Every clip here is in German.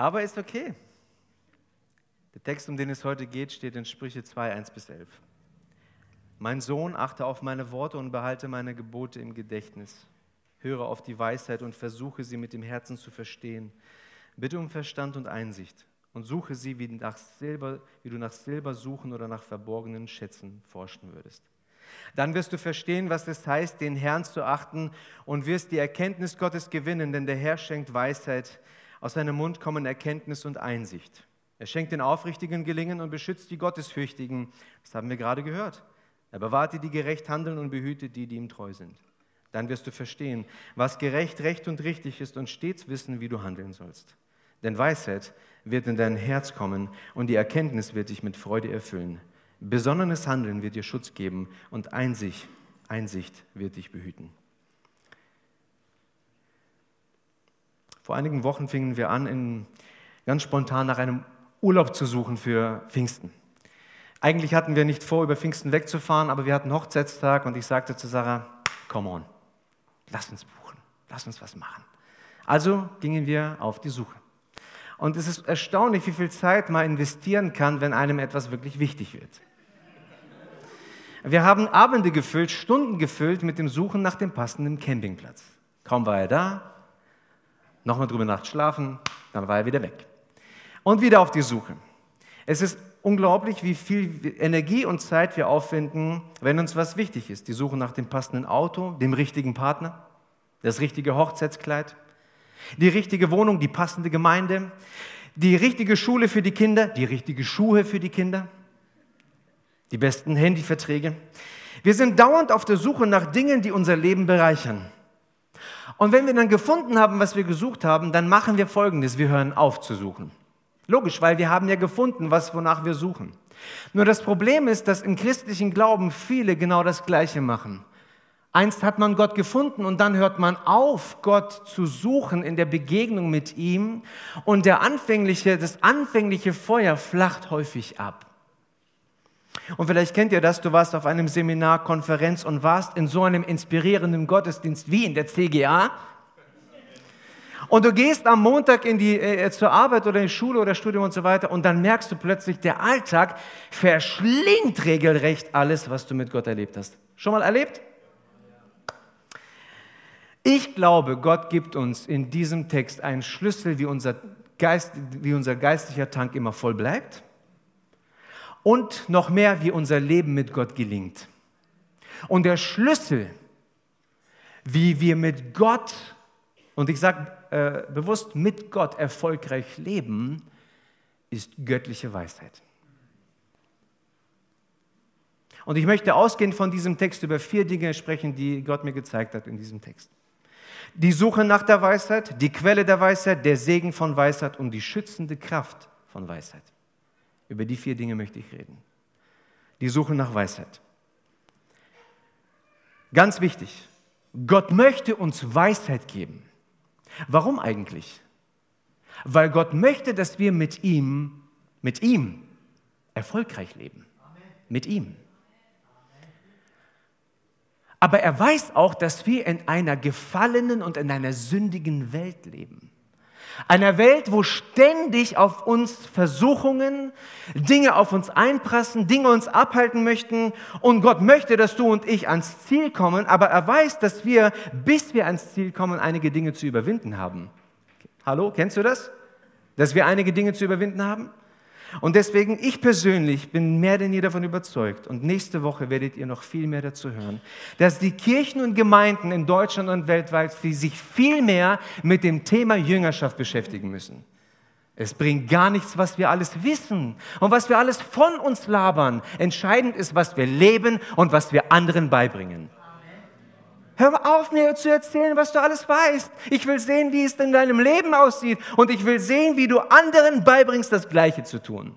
Aber ist okay. Der Text, um den es heute geht, steht in Sprüche 2, 1 bis 11. Mein Sohn, achte auf meine Worte und behalte meine Gebote im Gedächtnis. Höre auf die Weisheit und versuche sie mit dem Herzen zu verstehen. Bitte um Verstand und Einsicht und suche sie, wie, nach Silber, wie du nach Silber suchen oder nach verborgenen Schätzen forschen würdest. Dann wirst du verstehen, was es heißt, den Herrn zu achten und wirst die Erkenntnis Gottes gewinnen, denn der Herr schenkt Weisheit. Aus seinem Mund kommen Erkenntnis und Einsicht. Er schenkt den Aufrichtigen Gelingen und beschützt die Gottesfürchtigen. Das haben wir gerade gehört. Er bewahrt die, die gerecht handeln und behütet die, die ihm treu sind. Dann wirst du verstehen, was gerecht, recht und richtig ist und stets wissen, wie du handeln sollst. Denn Weisheit wird in dein Herz kommen und die Erkenntnis wird dich mit Freude erfüllen. Besonnenes Handeln wird dir Schutz geben und Einsicht, Einsicht wird dich behüten. Vor einigen Wochen fingen wir an, in, ganz spontan nach einem Urlaub zu suchen für Pfingsten. Eigentlich hatten wir nicht vor, über Pfingsten wegzufahren, aber wir hatten Hochzeitstag und ich sagte zu Sarah, come on, lass uns buchen, lass uns was machen. Also gingen wir auf die Suche. Und es ist erstaunlich, wie viel Zeit man investieren kann, wenn einem etwas wirklich wichtig wird. Wir haben Abende gefüllt, Stunden gefüllt mit dem Suchen nach dem passenden Campingplatz. Kaum war er da, nochmal drüber Nacht schlafen, dann war er wieder weg. Und wieder auf die Suche. Es ist unglaublich, wie viel Energie und Zeit wir aufwenden, wenn uns was wichtig ist. Die Suche nach dem passenden Auto, dem richtigen Partner, das richtige Hochzeitskleid, die richtige Wohnung, die passende Gemeinde, die richtige Schule für die Kinder, die richtige Schuhe für die Kinder, die besten Handyverträge. Wir sind dauernd auf der Suche nach Dingen, die unser Leben bereichern. Und wenn wir dann gefunden haben, was wir gesucht haben, dann machen wir Folgendes, wir hören auf zu suchen. Logisch, weil wir haben ja gefunden, was wonach wir suchen. Nur das Problem ist, dass im christlichen Glauben viele genau das Gleiche machen. Einst hat man Gott gefunden und dann hört man auf, Gott zu suchen in der Begegnung mit ihm und der anfängliche, das anfängliche Feuer flacht häufig ab. Und vielleicht kennt ihr das, du warst auf einem Seminar, Konferenz und warst in so einem inspirierenden Gottesdienst wie in der CGA und du gehst am Montag in die, äh, zur Arbeit oder in die Schule oder Studium und so weiter und dann merkst du plötzlich, der Alltag verschlingt regelrecht alles, was du mit Gott erlebt hast. Schon mal erlebt? Ich glaube, Gott gibt uns in diesem Text einen Schlüssel, wie unser, Geist, wie unser geistlicher Tank immer voll bleibt und noch mehr, wie unser Leben mit Gott gelingt. Und der Schlüssel, wie wir mit Gott, und ich sage äh, bewusst mit Gott erfolgreich leben, ist göttliche Weisheit. Und ich möchte ausgehend von diesem Text über vier Dinge sprechen, die Gott mir gezeigt hat in diesem Text. Die Suche nach der Weisheit, die Quelle der Weisheit, der Segen von Weisheit und die schützende Kraft von Weisheit. Über die vier Dinge möchte ich reden. Die Suche nach Weisheit. Ganz wichtig, Gott möchte uns Weisheit geben. Warum eigentlich? Weil Gott möchte, dass wir mit ihm, mit ihm erfolgreich leben. Mit ihm. Aber er weiß auch, dass wir in einer gefallenen und in einer sündigen Welt leben. Einer Welt, wo ständig auf uns Versuchungen, Dinge auf uns einprassen, Dinge uns abhalten möchten. Und Gott möchte, dass du und ich ans Ziel kommen, aber er weiß, dass wir, bis wir ans Ziel kommen, einige Dinge zu überwinden haben. Hallo, kennst du das? Dass wir einige Dinge zu überwinden haben? Und deswegen, ich persönlich bin mehr denn je davon überzeugt, und nächste Woche werdet ihr noch viel mehr dazu hören, dass die Kirchen und Gemeinden in Deutschland und weltweit sich viel mehr mit dem Thema Jüngerschaft beschäftigen müssen. Es bringt gar nichts, was wir alles wissen und was wir alles von uns labern. Entscheidend ist, was wir leben und was wir anderen beibringen. Hör auf, mir zu erzählen, was du alles weißt. Ich will sehen, wie es in deinem Leben aussieht. Und ich will sehen, wie du anderen beibringst, das Gleiche zu tun.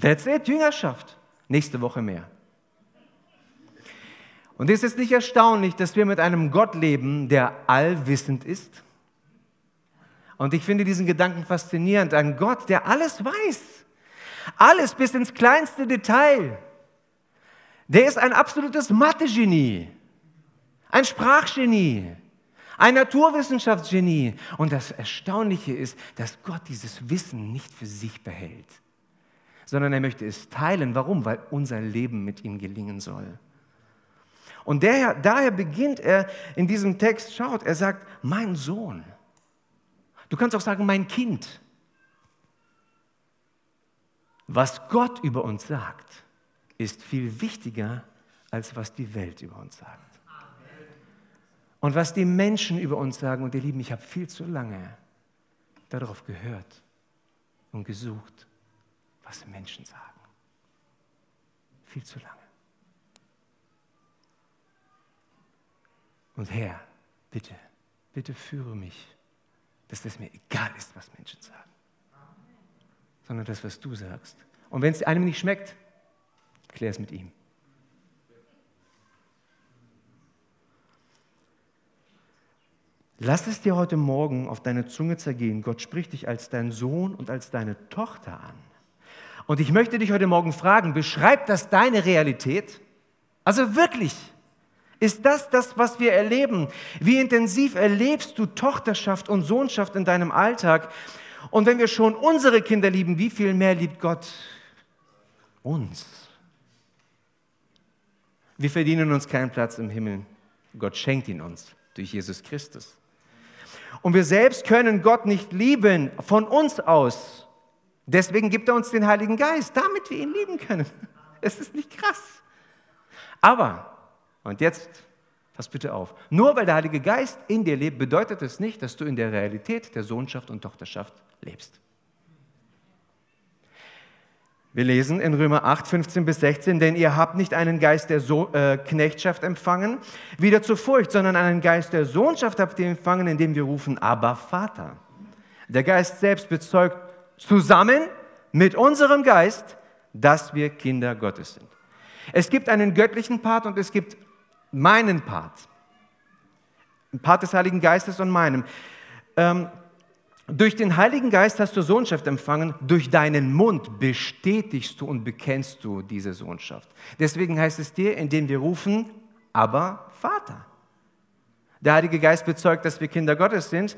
That's it, Jüngerschaft. Nächste Woche mehr. Und ist es nicht erstaunlich, dass wir mit einem Gott leben, der allwissend ist? Und ich finde diesen Gedanken faszinierend. Ein Gott, der alles weiß. Alles bis ins kleinste Detail. Der ist ein absolutes Mathe-Genie, ein Sprachgenie, ein Naturwissenschaftsgenie. Und das Erstaunliche ist, dass Gott dieses Wissen nicht für sich behält, sondern er möchte es teilen. Warum? Weil unser Leben mit ihm gelingen soll. Und daher, daher beginnt er in diesem Text, schaut, er sagt, mein Sohn. Du kannst auch sagen, mein Kind. Was Gott über uns sagt, ist viel wichtiger, als was die Welt über uns sagt. Und was die Menschen über uns sagen, und ihr Lieben, ich habe viel zu lange darauf gehört und gesucht, was Menschen sagen. Viel zu lange. Und Herr, bitte, bitte führe mich, dass es mir egal ist, was Menschen sagen, sondern das, was du sagst. Und wenn es einem nicht schmeckt, klär es mit ihm. Lass es dir heute Morgen auf deine Zunge zergehen. Gott spricht dich als dein Sohn und als deine Tochter an. Und ich möchte dich heute Morgen fragen, beschreibt das deine Realität? Also wirklich, ist das das, was wir erleben? Wie intensiv erlebst du Tochterschaft und Sohnschaft in deinem Alltag? Und wenn wir schon unsere Kinder lieben, wie viel mehr liebt Gott uns? Wir verdienen uns keinen Platz im Himmel. Gott schenkt ihn uns durch Jesus Christus. Und wir selbst können Gott nicht lieben von uns aus. Deswegen gibt er uns den Heiligen Geist, damit wir ihn lieben können. Es ist nicht krass. Aber, und jetzt, pass bitte auf, nur weil der Heilige Geist in dir lebt, bedeutet es nicht, dass du in der Realität der Sohnschaft und Tochterschaft lebst. Wir lesen in Römer 8, 15 bis 16, denn ihr habt nicht einen Geist der so äh, Knechtschaft empfangen, wieder zur Furcht, sondern einen Geist der Sohnschaft habt ihr empfangen, indem wir rufen, aber Vater. Der Geist selbst bezeugt zusammen mit unserem Geist, dass wir Kinder Gottes sind. Es gibt einen göttlichen Part und es gibt meinen Part. Ein Part des Heiligen Geistes und meinem. Ähm, durch den Heiligen Geist hast du Sohnschaft empfangen, durch deinen Mund bestätigst du und bekennst du diese Sohnschaft. Deswegen heißt es dir, indem wir rufen, aber Vater. Der Heilige Geist bezeugt, dass wir Kinder Gottes sind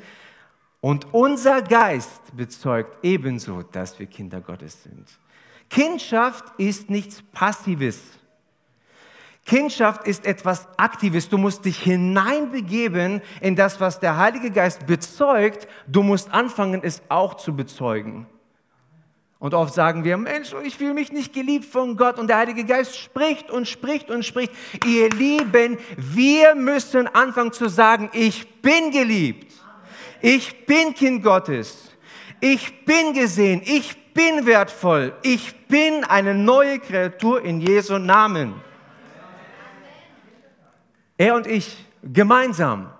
und unser Geist bezeugt ebenso, dass wir Kinder Gottes sind. Kindschaft ist nichts Passives. Kindschaft ist etwas Aktives. Du musst dich hineinbegeben in das, was der Heilige Geist bezeugt. Du musst anfangen, es auch zu bezeugen. Und oft sagen wir, Mensch, ich fühle mich nicht geliebt von Gott. Und der Heilige Geist spricht und spricht und spricht. Ihr Lieben, wir müssen anfangen zu sagen, ich bin geliebt. Ich bin Kind Gottes. Ich bin gesehen. Ich bin wertvoll. Ich bin eine neue Kreatur in Jesu Namen. Er und ich gemeinsam.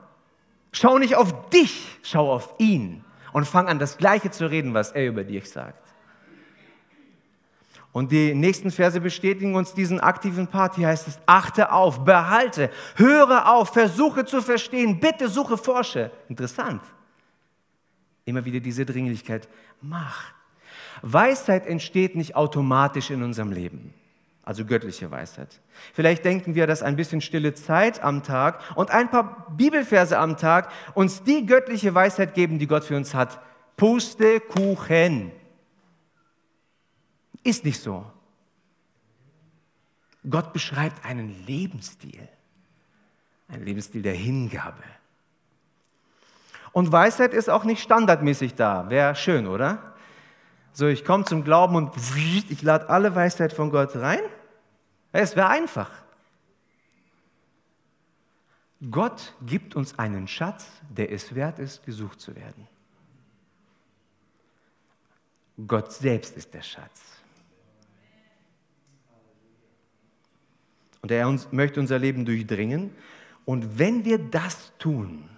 Schau nicht auf dich, schau auf ihn und fang an, das Gleiche zu reden, was er über dich sagt. Und die nächsten Verse bestätigen uns diesen aktiven Part. Hier heißt es, achte auf, behalte, höre auf, versuche zu verstehen, bitte suche, forsche. Interessant. Immer wieder diese Dringlichkeit. Mach. Weisheit entsteht nicht automatisch in unserem Leben also göttliche Weisheit. Vielleicht denken wir, dass ein bisschen stille Zeit am Tag und ein paar Bibelverse am Tag uns die göttliche Weisheit geben, die Gott für uns hat. Pustekuchen. Ist nicht so. Gott beschreibt einen Lebensstil, einen Lebensstil der Hingabe. Und Weisheit ist auch nicht standardmäßig da. Wäre schön, oder? So, ich komme zum Glauben und ich lade alle Weisheit von Gott rein. Es wäre einfach. Gott gibt uns einen Schatz, der es wert ist, gesucht zu werden. Gott selbst ist der Schatz. Und er uns, möchte unser Leben durchdringen. Und wenn wir das tun,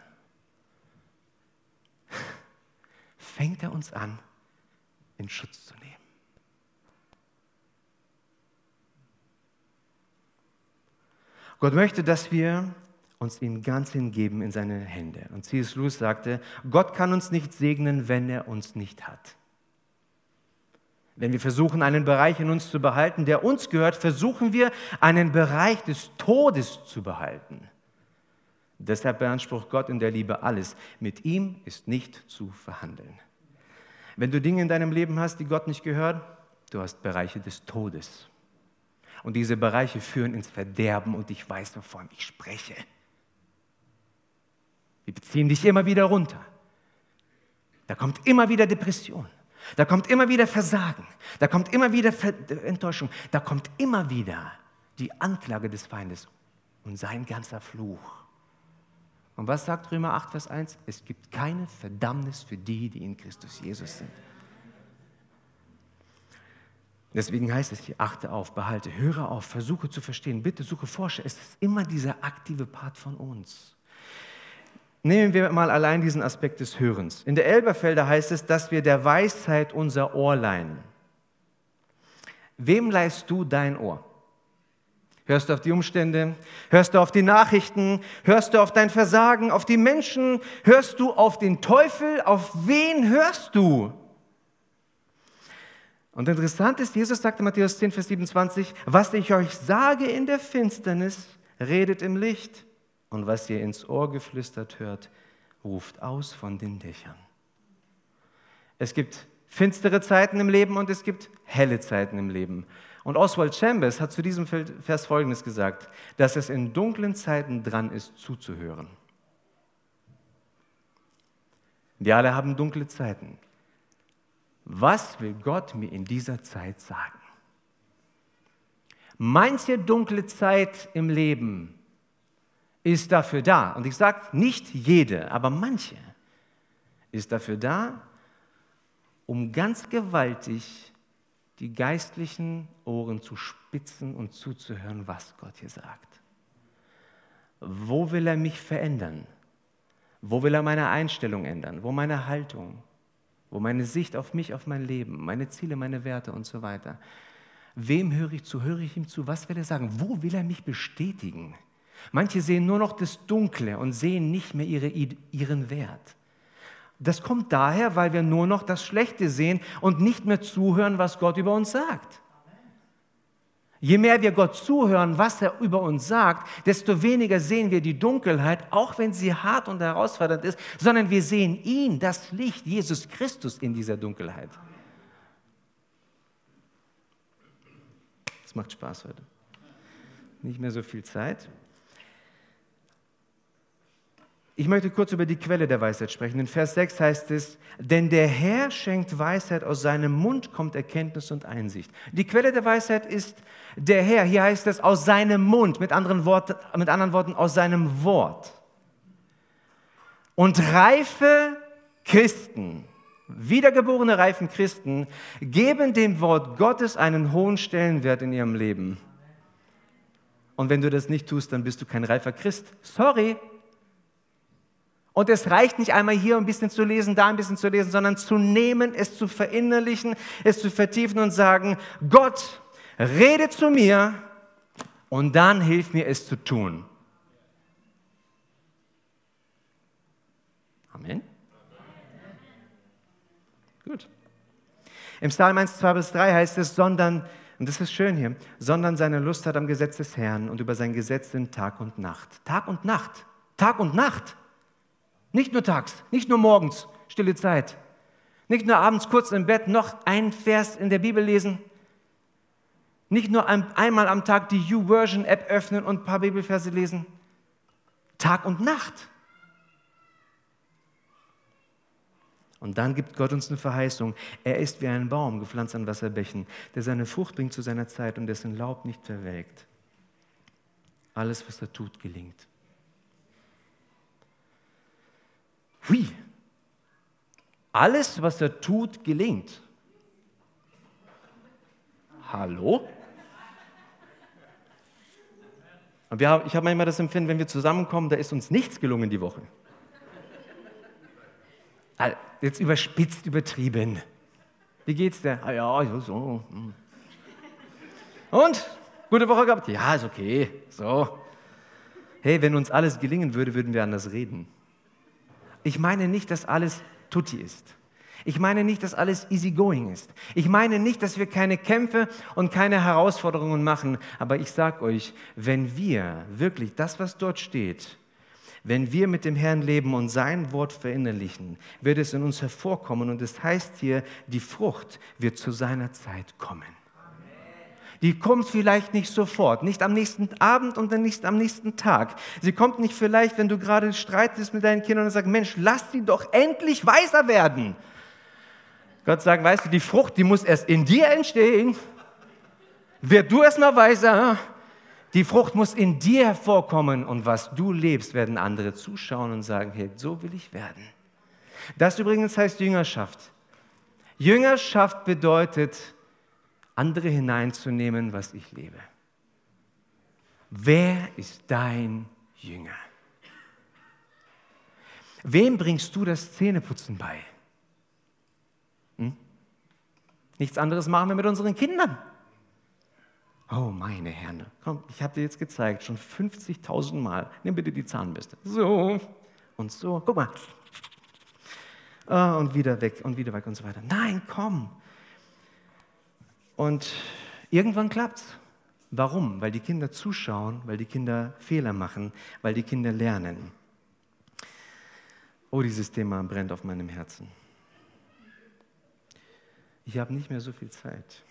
fängt er uns an, in Schutz zu nehmen. Gott möchte, dass wir uns ihm ganz hingeben in seine Hände. Und C.S. Lewis sagte, Gott kann uns nicht segnen, wenn er uns nicht hat. Wenn wir versuchen, einen Bereich in uns zu behalten, der uns gehört, versuchen wir, einen Bereich des Todes zu behalten, Deshalb beansprucht Gott in der Liebe alles. Mit ihm ist nicht zu verhandeln. Wenn du Dinge in deinem Leben hast, die Gott nicht gehören, du hast Bereiche des Todes. Und diese Bereiche führen ins Verderben und ich weiß, wovon ich spreche. Wir beziehen dich immer wieder runter. Da kommt immer wieder Depression. Da kommt immer wieder Versagen. Da kommt immer wieder Enttäuschung. Da kommt immer wieder die Anklage des Feindes und sein ganzer Fluch. Und was sagt Römer 8, Vers 1? Es gibt keine Verdammnis für die, die in Christus Jesus sind. Deswegen heißt es hier, achte auf, behalte, höre auf, versuche zu verstehen, bitte suche, forsche. Es ist immer dieser aktive Part von uns. Nehmen wir mal allein diesen Aspekt des Hörens. In der Elberfelder heißt es, dass wir der Weisheit unser Ohr leihen. Wem leihst du dein Ohr? Hörst du auf die Umstände? Hörst du auf die Nachrichten? Hörst du auf dein Versagen, auf die Menschen? Hörst du auf den Teufel? Auf wen hörst du? Und interessant ist, Jesus sagte Matthäus 10, Vers 27, was ich euch sage in der Finsternis, redet im Licht. Und was ihr ins Ohr geflüstert hört, ruft aus von den Dächern. Es gibt finstere Zeiten im Leben und es gibt helle Zeiten im Leben. Und Oswald Chambers hat zu diesem Vers Folgendes gesagt, dass es in dunklen Zeiten dran ist, zuzuhören. Wir alle haben dunkle Zeiten. Was will Gott mir in dieser Zeit sagen? Manche dunkle Zeit im Leben ist dafür da, und ich sage nicht jede, aber manche, ist dafür da, um ganz gewaltig die geistlichen Ohren zu spitzen und zuzuhören, was Gott hier sagt. Wo will er mich verändern? Wo will er meine Einstellung ändern? Wo meine Haltung? Wo meine Sicht auf mich, auf mein Leben, meine Ziele, meine Werte und so weiter? Wem höre ich zu? Höre ich ihm zu? Was will er sagen? Wo will er mich bestätigen? Manche sehen nur noch das Dunkle und sehen nicht mehr ihre, ihren Wert. Das kommt daher, weil wir nur noch das Schlechte sehen und nicht mehr zuhören, was Gott über uns sagt. Je mehr wir Gott zuhören, was er über uns sagt, desto weniger sehen wir die Dunkelheit, auch wenn sie hart und herausfordernd ist, sondern wir sehen ihn, das Licht, Jesus Christus in dieser Dunkelheit. Es macht Spaß heute. Nicht mehr so viel Zeit. Ich möchte kurz über die Quelle der Weisheit sprechen. In Vers 6 heißt es, denn der Herr schenkt Weisheit, aus seinem Mund kommt Erkenntnis und Einsicht. Die Quelle der Weisheit ist der Herr. Hier heißt es aus seinem Mund, mit anderen, Worten, mit anderen Worten aus seinem Wort. Und reife Christen, wiedergeborene reifen Christen, geben dem Wort Gottes einen hohen Stellenwert in ihrem Leben. Und wenn du das nicht tust, dann bist du kein reifer Christ. Sorry, und es reicht nicht einmal hier ein bisschen zu lesen, da ein bisschen zu lesen, sondern zu nehmen, es zu verinnerlichen, es zu vertiefen und sagen, Gott, rede zu mir und dann hilf mir es zu tun. Amen. Gut. Im Psalm 1, 2 bis 3 heißt es, sondern, und das ist schön hier, sondern seine Lust hat am Gesetz des Herrn und über sein Gesetz sind Tag und Nacht. Tag und Nacht. Tag und Nacht. Nicht nur tags, nicht nur morgens, stille Zeit. Nicht nur abends kurz im Bett noch ein Vers in der Bibel lesen. Nicht nur einmal am Tag die YouVersion-App öffnen und ein paar Bibelverse lesen. Tag und Nacht. Und dann gibt Gott uns eine Verheißung. Er ist wie ein Baum, gepflanzt an Wasserbächen, der seine Frucht bringt zu seiner Zeit und dessen Laub nicht verwelkt. Alles, was er tut, gelingt. Hui, alles, was er tut, gelingt. Hallo? Und wir, ich habe manchmal das Empfinden, wenn wir zusammenkommen, da ist uns nichts gelungen die Woche. Jetzt überspitzt, übertrieben. Wie geht's dir? Ah ja, so. Hm. Und? Gute Woche gehabt? Ja, ist okay. So. Hey, wenn uns alles gelingen würde, würden wir anders reden. Ich meine nicht, dass alles tutti ist. Ich meine nicht, dass alles easygoing ist. Ich meine nicht, dass wir keine Kämpfe und keine Herausforderungen machen. Aber ich sage euch, wenn wir wirklich das, was dort steht, Wenn wir mit dem Herrn leben und sein Wort verinnerlichen, wird es in uns hervorkommen. Und es heißt hier, die Frucht wird zu seiner Zeit kommen. Die kommt vielleicht nicht sofort, nicht am nächsten Abend und dann nicht am nächsten Tag. Sie kommt nicht vielleicht, wenn du gerade streitest mit deinen Kindern und sagst, Mensch, lass sie doch endlich weiser werden. Gott sagt, weißt du, die Frucht, die muss erst in dir entstehen. Werd du erst mal weiser. Die Frucht muss in dir hervorkommen und was du lebst, werden andere zuschauen und sagen, hey, so will ich werden. Das übrigens heißt Jüngerschaft. Jüngerschaft bedeutet, andere hineinzunehmen, was ich lebe. Wer ist dein Jünger? Wem bringst du das Zähneputzen bei? Hm? Nichts anderes machen wir mit unseren Kindern. Oh, meine Herren, komm, ich habe dir jetzt gezeigt, schon 50.000 Mal. Nimm bitte die Zahnbürste. So und so. Guck mal. Oh, und wieder weg und wieder weg und so weiter. Nein, komm. Und irgendwann klappt's. Warum? Weil die Kinder zuschauen, weil die Kinder Fehler machen, weil die Kinder lernen. Oh, dieses Thema brennt auf meinem Herzen. Ich habe nicht mehr so viel Zeit.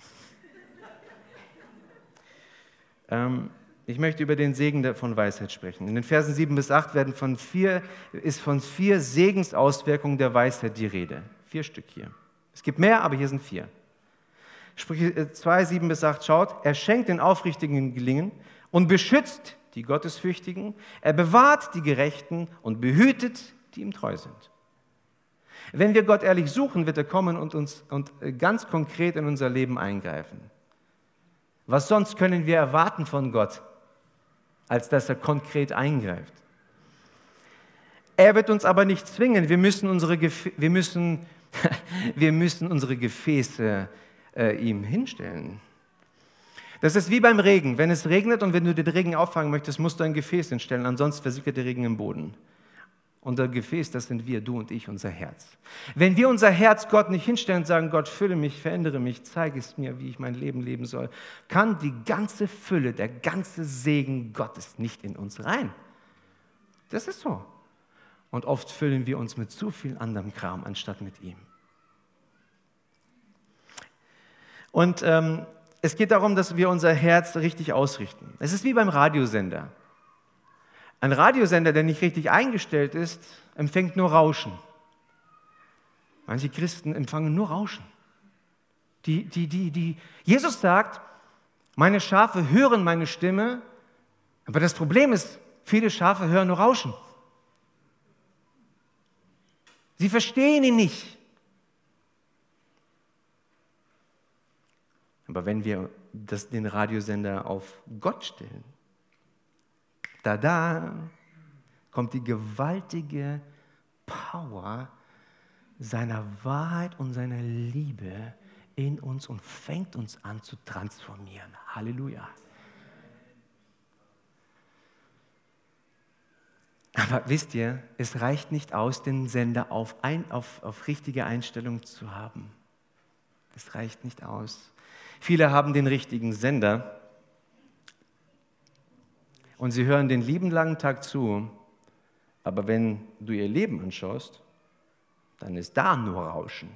ähm, ich möchte über den Segen von Weisheit sprechen. In den Versen 7 bis 8 werden von vier, ist von vier Segensauswirkungen der Weisheit die Rede. Vier Stück hier. Es gibt mehr, aber hier sind vier. Sprüche 2, 7 bis 8 schaut, er schenkt den Aufrichtigen Gelingen und beschützt die Gottesfürchtigen, er bewahrt die Gerechten und behütet, die ihm treu sind. Wenn wir Gott ehrlich suchen, wird er kommen und uns und ganz konkret in unser Leben eingreifen. Was sonst können wir erwarten von Gott, als dass er konkret eingreift? Er wird uns aber nicht zwingen. Wir müssen unsere, wir müssen, wir müssen unsere Gefäße äh, ihm hinstellen. Das ist wie beim Regen. Wenn es regnet und wenn du den Regen auffangen möchtest, musst du ein Gefäß hinstellen, ansonsten versickert der Regen im Boden. Das Gefäß, das sind wir, du und ich, unser Herz. Wenn wir unser Herz Gott nicht hinstellen und sagen, Gott, fülle mich, verändere mich, zeige es mir, wie ich mein Leben leben soll, kann die ganze Fülle, der ganze Segen Gottes nicht in uns rein. Das ist so. Und oft füllen wir uns mit zu viel anderem Kram anstatt mit ihm. Und ähm, es geht darum, dass wir unser Herz richtig ausrichten. Es ist wie beim Radiosender. Ein Radiosender, der nicht richtig eingestellt ist, empfängt nur Rauschen. Manche Christen empfangen nur Rauschen. Die, die, die, die. Jesus sagt, meine Schafe hören meine Stimme, aber das Problem ist, viele Schafe hören nur Rauschen. Sie verstehen ihn nicht. Aber wenn wir das, den Radiosender auf Gott stellen, da da kommt die gewaltige Power seiner Wahrheit und seiner Liebe in uns und fängt uns an zu transformieren. Halleluja. Aber wisst ihr, es reicht nicht aus, den Sender auf, ein, auf, auf richtige Einstellung zu haben. Es reicht nicht aus. Viele haben den richtigen Sender und sie hören den lieben langen Tag zu, aber wenn du ihr Leben anschaust, dann ist da nur Rauschen.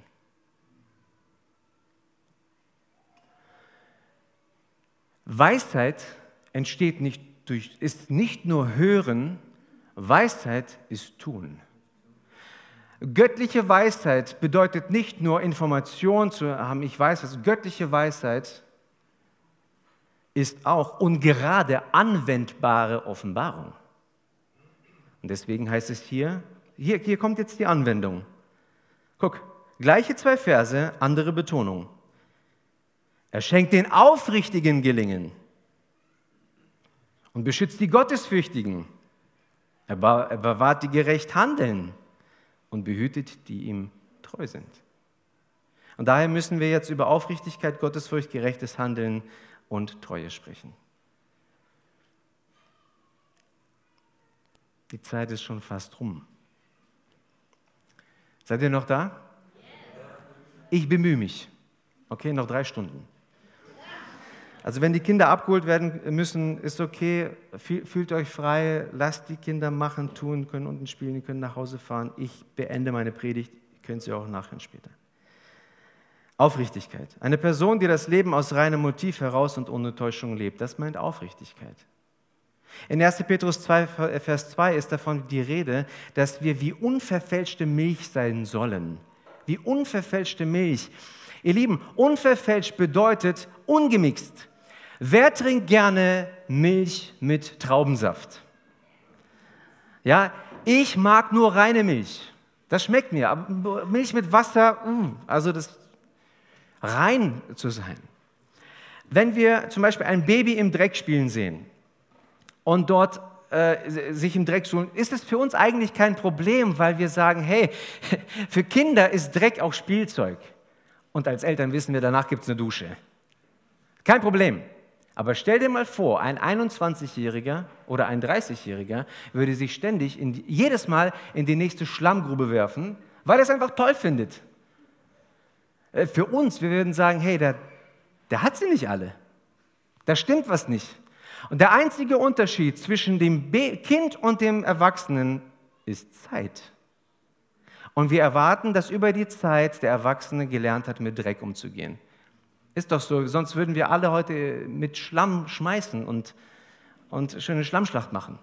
Weisheit entsteht nicht durch, ist nicht nur Hören, Weisheit ist Tun. Göttliche Weisheit bedeutet nicht nur Information zu haben, ich weiß was, göttliche Weisheit ist auch und gerade anwendbare Offenbarung. Und deswegen heißt es hier, hier, hier kommt jetzt die Anwendung. Guck, gleiche zwei Verse, andere Betonung. Er schenkt den Aufrichtigen Gelingen und beschützt die Gottesfürchtigen. Er bewahrt die gerecht handeln und behütet, die ihm treu sind. Und daher müssen wir jetzt über Aufrichtigkeit, Gottesfurcht, gerechtes Handeln und Treue sprechen. Die Zeit ist schon fast rum. Seid ihr noch da? Ich bemühe mich. Okay, noch drei Stunden. Also wenn die Kinder abgeholt werden müssen, ist okay, fühlt euch frei, lasst die Kinder machen, tun, können unten spielen, können nach Hause fahren. Ich beende meine Predigt, könnt sie auch nachhören später. Aufrichtigkeit. Eine Person, die das Leben aus reinem Motiv heraus und ohne Täuschung lebt, das meint Aufrichtigkeit. In 1. Petrus 2, Vers 2 ist davon die Rede, dass wir wie unverfälschte Milch sein sollen. Wie unverfälschte Milch. Ihr Lieben, unverfälscht bedeutet ungemixt. Wer trinkt gerne Milch mit Traubensaft? Ja, ich mag nur reine Milch. Das schmeckt mir. Aber Milch mit Wasser, mm, also das rein zu sein. Wenn wir zum Beispiel ein Baby im Dreck spielen sehen und dort äh, sich im Dreck suhlen, ist es für uns eigentlich kein Problem, weil wir sagen, hey, für Kinder ist Dreck auch Spielzeug. Und als Eltern wissen wir, danach gibt es eine Dusche. Kein Problem. Aber stell dir mal vor, ein 21-Jähriger oder ein 30-Jähriger würde sich ständig in, jedes Mal in die nächste Schlammgrube werfen, weil er es einfach toll findet. Äh, für uns, wir würden sagen, hey, der, der hat sie nicht alle. Da stimmt was nicht. Und der einzige Unterschied zwischen dem Kind und dem Erwachsenen ist Zeit. Und wir erwarten, dass über die Zeit der Erwachsene gelernt hat, mit Dreck umzugehen. Ist doch so, sonst würden wir alle heute mit Schlamm schmeißen und, und schöne Schlammschlacht machen.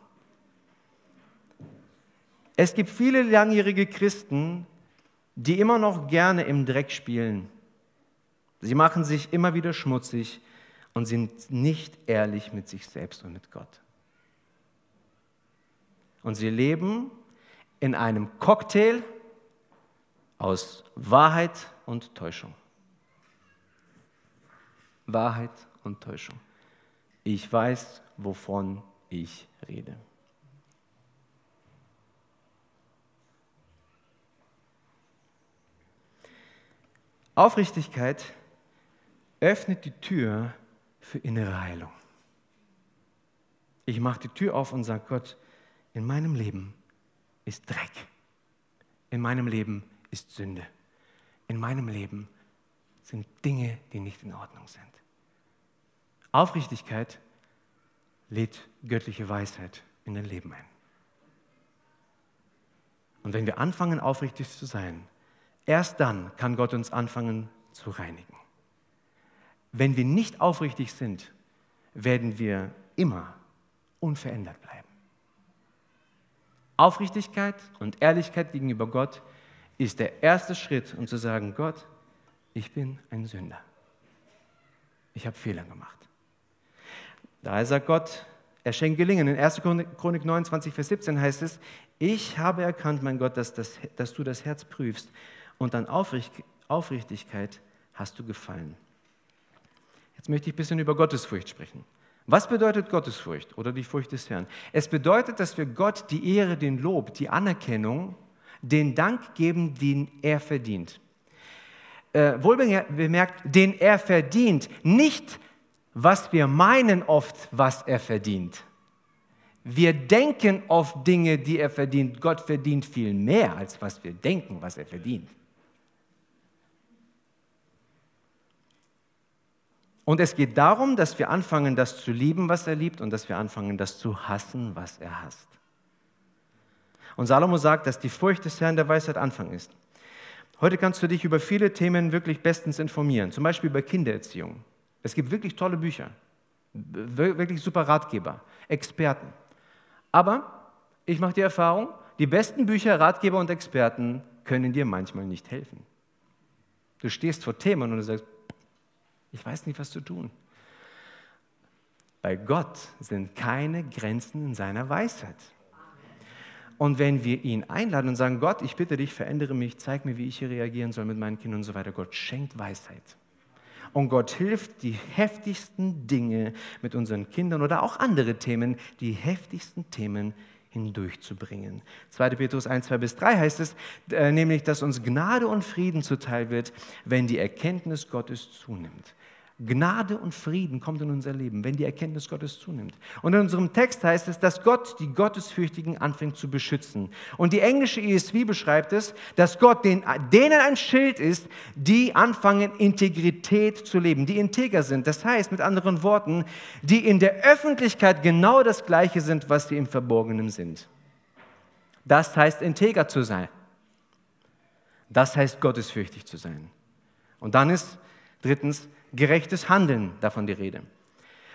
Es gibt viele langjährige Christen, die immer noch gerne im Dreck spielen. Sie machen sich immer wieder schmutzig und sind nicht ehrlich mit sich selbst und mit Gott. Und sie leben in einem Cocktail aus Wahrheit und Täuschung. Wahrheit und Täuschung. Ich weiß, wovon ich rede. Aufrichtigkeit öffnet die Tür für innere Heilung. Ich mache die Tür auf und sage Gott, in meinem Leben ist Dreck. In meinem Leben ist Sünde. In meinem Leben sind Dinge, die nicht in Ordnung sind. Aufrichtigkeit lädt göttliche Weisheit in dein Leben ein. Und wenn wir anfangen, aufrichtig zu sein, erst dann kann Gott uns anfangen zu reinigen. Wenn wir nicht aufrichtig sind, werden wir immer unverändert bleiben. Aufrichtigkeit und Ehrlichkeit gegenüber Gott ist der erste Schritt, um zu sagen, Gott, ich bin ein Sünder. Ich habe Fehler gemacht. Daher sagt Gott, er schenkt Gelingen. In 1. Chronik 29, Vers 17 heißt es, ich habe erkannt, mein Gott, dass, das, dass du das Herz prüfst und an Aufrichtigkeit hast du gefallen. Jetzt möchte ich ein bisschen über Gottesfurcht sprechen. Was bedeutet Gottesfurcht oder die Furcht des Herrn? Es bedeutet, dass wir Gott die Ehre, den Lob, die Anerkennung, den Dank geben, den er verdient. Äh, wohlbemerkt, den er verdient, nicht was wir meinen oft, was er verdient. Wir denken oft Dinge, die er verdient. Gott verdient viel mehr, als was wir denken, was er verdient. Und es geht darum, dass wir anfangen, das zu lieben, was er liebt, und dass wir anfangen, das zu hassen, was er hasst. Und Salomo sagt, dass die Furcht des Herrn der Weisheit Anfang ist. Heute kannst du dich über viele Themen wirklich bestens informieren, zum Beispiel über Kindererziehung. Es gibt wirklich tolle Bücher, wirklich super Ratgeber, Experten. Aber ich mache die Erfahrung, die besten Bücher, Ratgeber und Experten können dir manchmal nicht helfen. Du stehst vor Themen und du sagst, ich weiß nicht, was zu tun. Bei Gott sind keine Grenzen in seiner Weisheit. Und wenn wir ihn einladen und sagen, Gott, ich bitte dich, verändere mich, zeig mir, wie ich hier reagieren soll mit meinen Kindern und so weiter, Gott schenkt Weisheit. Und Gott hilft, die heftigsten Dinge mit unseren Kindern oder auch andere Themen, die heftigsten Themen hindurchzubringen. 2. Petrus 1, 2 bis 3 heißt es äh, nämlich, dass uns Gnade und Frieden zuteil wird, wenn die Erkenntnis Gottes zunimmt. Gnade und Frieden kommt in unser Leben, wenn die Erkenntnis Gottes zunimmt. Und in unserem Text heißt es, dass Gott die Gottesfürchtigen anfängt zu beschützen. Und die englische ESV beschreibt es, dass Gott den, denen ein Schild ist, die anfangen, Integrität zu leben, die integer sind. Das heißt, mit anderen Worten, die in der Öffentlichkeit genau das Gleiche sind, was sie im Verborgenen sind. Das heißt, integer zu sein. Das heißt, gottesfürchtig zu sein. Und dann ist drittens gerechtes Handeln davon die Rede.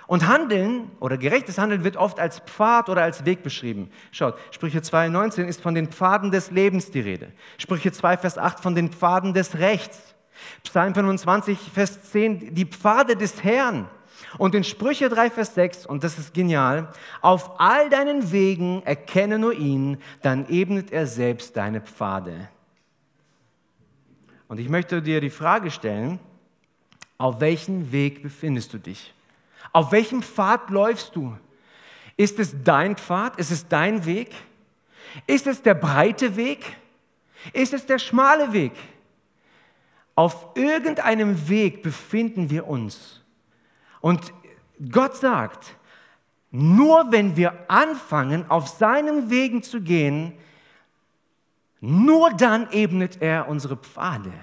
Und Handeln oder gerechtes Handeln wird oft als Pfad oder als Weg beschrieben. Schaut, Sprüche 2,19 ist von den Pfaden des Lebens die Rede. Sprüche 2, Vers 8 von den Pfaden des Rechts. Psalm 25, Vers 10, die Pfade des Herrn. Und in Sprüche 3, Vers 6, und das ist genial, auf all deinen Wegen erkenne nur ihn, dann ebnet er selbst deine Pfade. Und ich möchte dir die Frage stellen, auf welchem Weg befindest du dich? Auf welchem Pfad läufst du? Ist es dein Pfad? Ist es dein Weg? Ist es der breite Weg? Ist es der schmale Weg? Auf irgendeinem Weg befinden wir uns. Und Gott sagt, nur wenn wir anfangen, auf seinen Wegen zu gehen, nur dann ebnet er unsere Pfade.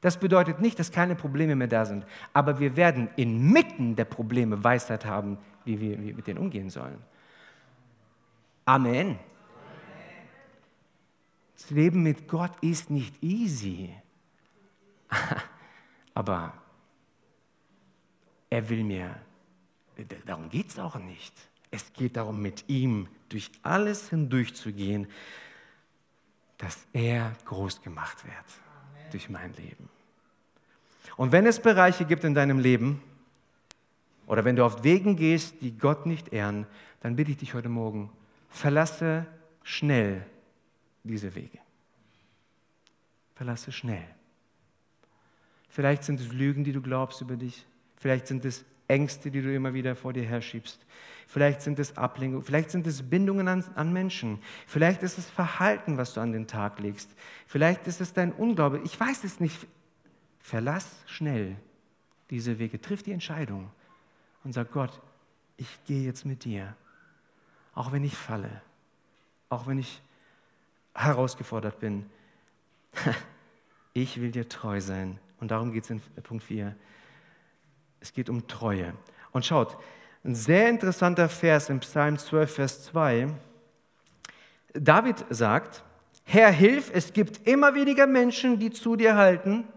Das bedeutet nicht, dass keine Probleme mehr da sind, aber wir werden inmitten der Probleme Weisheit haben, wie wir, mit denen umgehen sollen. Amen. Das Leben mit Gott ist nicht easy, aber er will mir, darum geht es auch nicht. Es geht darum, mit ihm durch alles hindurchzugehen, dass er groß gemacht wird durch mein Leben. Und wenn es Bereiche gibt in deinem Leben, oder wenn du auf Wegen gehst, die Gott nicht ehren, dann bitte ich dich heute Morgen, verlasse schnell diese Wege. Verlasse schnell. Vielleicht sind es Lügen, die du glaubst über dich. Vielleicht sind es Ängste, die du immer wieder vor dir herschiebst. Vielleicht sind es Ablenkungen, vielleicht sind es Bindungen an, an, Menschen. Vielleicht ist es Verhalten, was du an den Tag legst. Vielleicht ist es dein Unglaube. Ich weiß es nicht. Verlass schnell diese Wege, triff die Entscheidung und sag Gott, ich gehe jetzt mit dir. Auch wenn ich falle, auch wenn ich herausgefordert bin. Ich will dir treu sein. Und darum geht es in Punkt 4. Es geht um Treue. Und schaut, ein sehr interessanter Vers im Psalm 12, Vers 2. David sagt, Herr, hilf, es gibt immer weniger Menschen, die zu dir halten.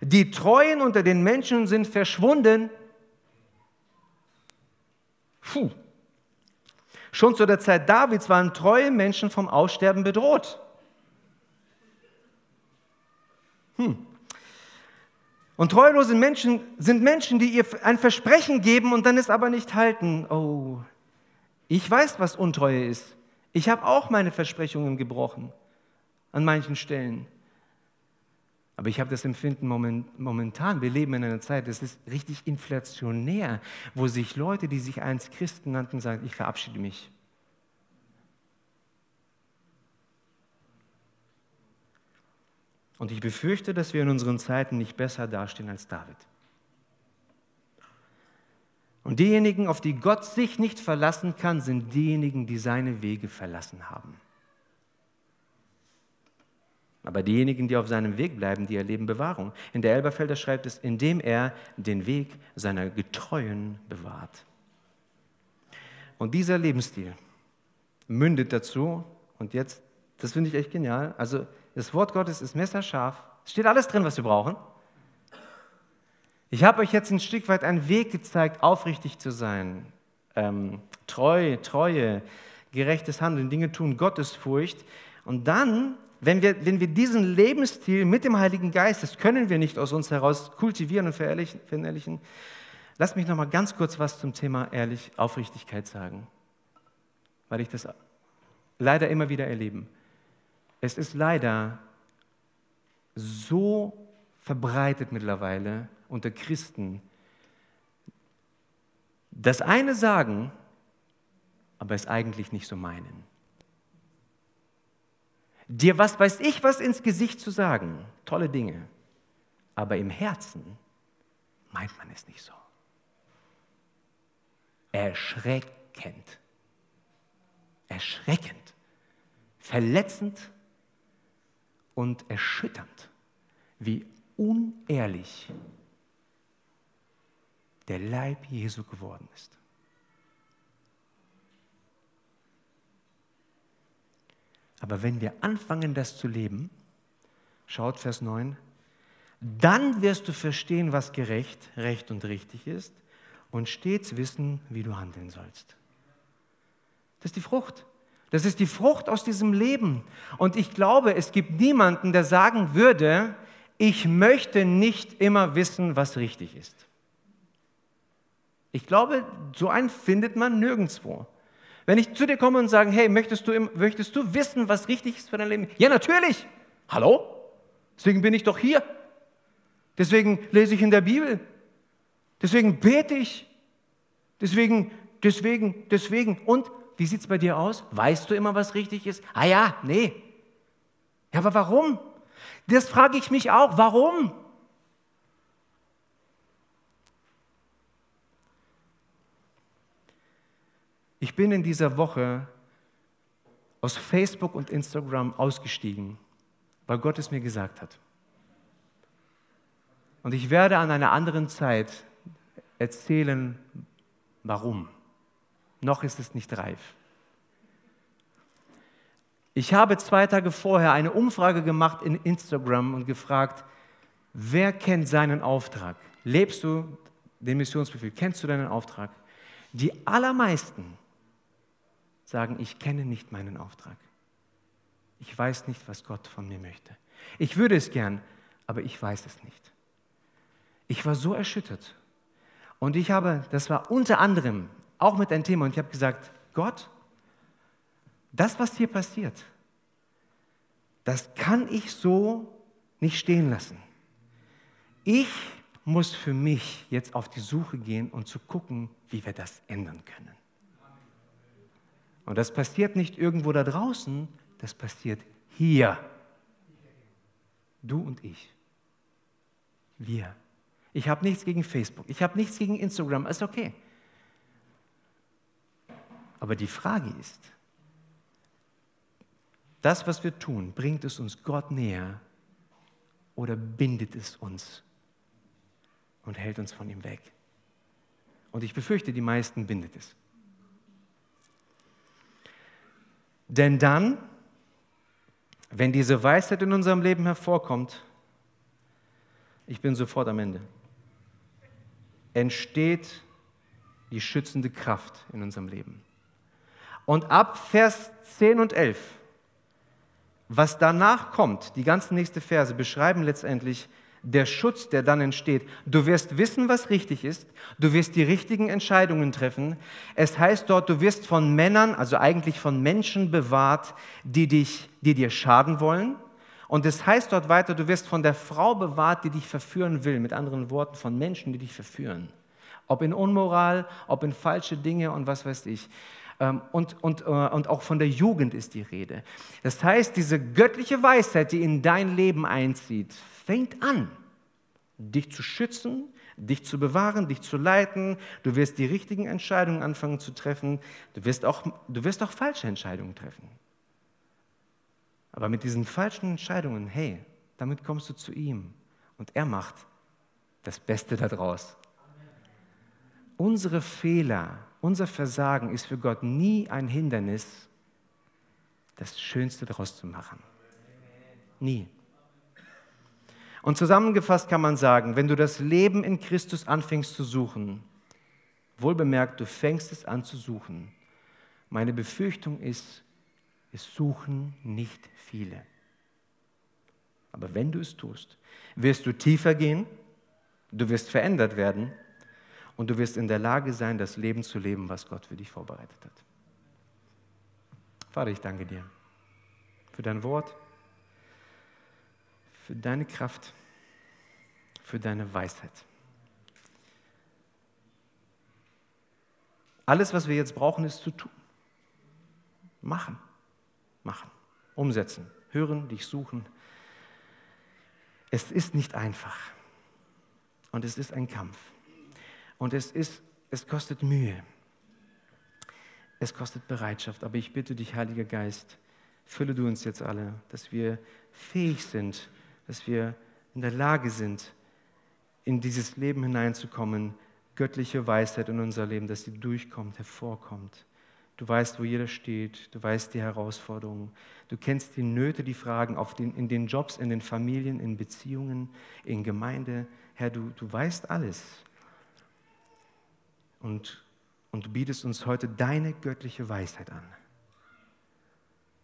Die Treuen unter den Menschen sind verschwunden. Puh. Schon zu der Zeit Davids waren treue Menschen vom Aussterben bedroht. Hm. Und treulose Menschen sind Menschen, die ihr ein Versprechen geben und dann es aber nicht halten. Oh, ich weiß, was Untreue ist. Ich habe auch meine Versprechungen gebrochen an manchen Stellen. Aber ich habe das Empfinden momentan, wir leben in einer Zeit, das ist richtig inflationär, wo sich Leute, die sich einst Christen nannten, sagen, ich verabschiede mich. Und ich befürchte, dass wir in unseren Zeiten nicht besser dastehen als David. Und diejenigen, auf die Gott sich nicht verlassen kann, sind diejenigen, die seine Wege verlassen haben. Aber diejenigen, die auf seinem Weg bleiben, die erleben Bewahrung. In der Elberfelder schreibt es, indem er den Weg seiner Getreuen bewahrt. Und dieser Lebensstil mündet dazu, und jetzt, das finde ich echt genial, also das Wort Gottes ist messerscharf. Es steht alles drin, was wir brauchen. Ich habe euch jetzt ein Stück weit einen Weg gezeigt, aufrichtig zu sein, ähm, treu, Treue, gerechtes Handeln, Dinge tun, Gottesfurcht. Und dann, wenn wir, wenn wir diesen Lebensstil mit dem Heiligen Geist, das können wir nicht aus uns heraus kultivieren und verinnerlichen, lasst mich noch mal ganz kurz was zum Thema ehrlich Aufrichtigkeit sagen, weil ich das leider immer wieder erlebe. Es ist leider so verbreitet mittlerweile unter Christen, das eine sagen, aber es eigentlich nicht so meinen. Dir was weiß ich was ins Gesicht zu sagen, tolle Dinge, aber im Herzen meint man es nicht so. Erschreckend. Erschreckend. Verletzend und erschütternd, wie unehrlich der Leib Jesu geworden ist. Aber wenn wir anfangen, das zu leben, schaut Vers 9, dann wirst du verstehen, was gerecht, recht und richtig ist und stets wissen, wie du handeln sollst. Das ist die Frucht. Das ist die Frucht aus diesem Leben. Und ich glaube, es gibt niemanden, der sagen würde, ich möchte nicht immer wissen, was richtig ist. Ich glaube, so einen findet man nirgendwo. Wenn ich zu dir komme und sage, hey, möchtest du, möchtest du wissen, was richtig ist für dein Leben? Ja, natürlich. Hallo? Deswegen bin ich doch hier. Deswegen lese ich in der Bibel. Deswegen bete ich. Deswegen, deswegen, deswegen. Und wie sieht es bei dir aus? Weißt du immer, was richtig ist? Ah ja, nee. Ja, aber warum? Das frage ich mich auch. Warum? Ich bin in dieser Woche aus Facebook und Instagram ausgestiegen, weil Gott es mir gesagt hat. Und ich werde an einer anderen Zeit erzählen, warum. Noch ist es nicht reif. Ich habe zwei Tage vorher eine Umfrage gemacht in Instagram und gefragt, wer kennt seinen Auftrag? Lebst du den Missionsbefehl? Kennst du deinen Auftrag? Die allermeisten sagen, ich kenne nicht meinen Auftrag. Ich weiß nicht, was Gott von mir möchte. Ich würde es gern, aber ich weiß es nicht. Ich war so erschüttert. Und ich habe, das war unter anderem auch mit einem Thema, und ich habe gesagt, Gott, das, was hier passiert, das kann ich so nicht stehen lassen. Ich muss für mich jetzt auf die Suche gehen und zu gucken, wie wir das ändern können. Und das passiert nicht irgendwo da draußen, das passiert hier. Du und ich. Wir. Ich habe nichts gegen Facebook, ich habe nichts gegen Instagram, ist okay. Aber die Frage ist, das, was wir tun, bringt es uns Gott näher oder bindet es uns und hält uns von ihm weg? Und ich befürchte, die meisten bindet es. Denn dann, wenn diese Weisheit in unserem Leben hervorkommt, ich bin sofort am Ende, entsteht die schützende Kraft in unserem Leben. Und ab Vers 10 und 11, was danach kommt, die ganzen nächsten Verse beschreiben letztendlich der Schutz, der dann entsteht. Du wirst wissen, was richtig ist. Du wirst die richtigen Entscheidungen treffen. Es heißt dort, du wirst von Männern, also eigentlich von Menschen bewahrt, die, dich, die dir schaden wollen. Und es heißt dort weiter, du wirst von der Frau bewahrt, die dich verführen will. Mit anderen Worten, von Menschen, die dich verführen. Ob in Unmoral, ob in falsche Dinge und was weiß ich. Ähm, und, und, äh, und auch von der Jugend ist die Rede. Das heißt, diese göttliche Weisheit, die in dein Leben einzieht, fängt an, dich zu schützen, dich zu bewahren, dich zu leiten. Du wirst die richtigen Entscheidungen anfangen zu treffen. Du wirst auch, du wirst auch falsche Entscheidungen treffen. Aber mit diesen falschen Entscheidungen, hey, damit kommst du zu ihm und er macht das Beste daraus. Unsere Fehler unser Versagen ist für Gott nie ein Hindernis, das Schönste daraus zu machen. Nie. Und zusammengefasst kann man sagen, wenn du das Leben in Christus anfängst zu suchen, wohlbemerkt, du fängst es an zu suchen, meine Befürchtung ist, es suchen nicht viele. Aber wenn du es tust, wirst du tiefer gehen, du wirst verändert werden und du wirst in der Lage sein, das Leben zu leben, was Gott für dich vorbereitet hat. Vater, ich danke dir für dein Wort, für deine Kraft, für deine Weisheit. Alles, was wir jetzt brauchen, ist zu tun. Machen, machen, umsetzen, hören, dich suchen. Es ist nicht einfach. Und es ist ein Kampf. Und es, ist, es kostet Mühe. Es kostet Bereitschaft. Aber ich bitte dich, Heiliger Geist, fülle du uns jetzt alle, dass wir fähig sind, dass wir in der Lage sind, in dieses Leben hineinzukommen, göttliche Weisheit in unser Leben, dass sie durchkommt, hervorkommt. Du weißt, wo jeder steht, du weißt die Herausforderungen, du kennst die Nöte, die Fragen auf den, in den Jobs, in den Familien, in Beziehungen, in Gemeinde. Herr, du, du weißt alles. Und, und du bietest uns heute deine göttliche Weisheit an.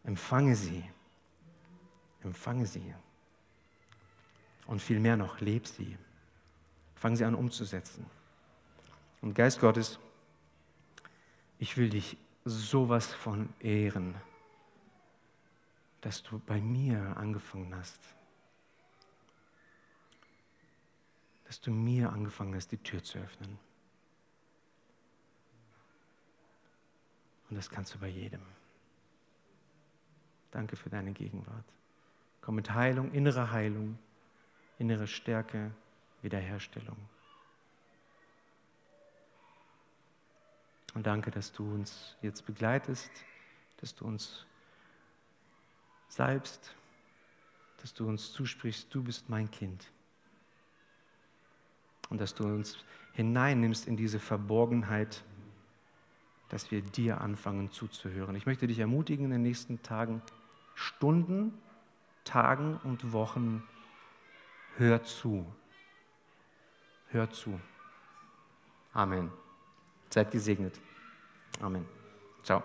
Empfange sie. Empfange sie. Und viel mehr noch, leb sie. Fang sie an umzusetzen. Und Geist Gottes, ich will dich sowas von ehren, dass du bei mir angefangen hast. Dass du mir angefangen hast, die Tür zu öffnen. Und das kannst du bei jedem. Danke für deine Gegenwart. Komm mit Heilung, innere Heilung, innere Stärke, Wiederherstellung. Und danke, dass du uns jetzt begleitest, dass du uns salbst, dass du uns zusprichst, du bist mein Kind. Und dass du uns hineinnimmst in diese Verborgenheit, dass wir dir anfangen zuzuhören. Ich möchte dich ermutigen, in den nächsten Tagen, Stunden, Tagen und Wochen, hör zu. Hör zu. Amen. Seid gesegnet. Amen. Ciao.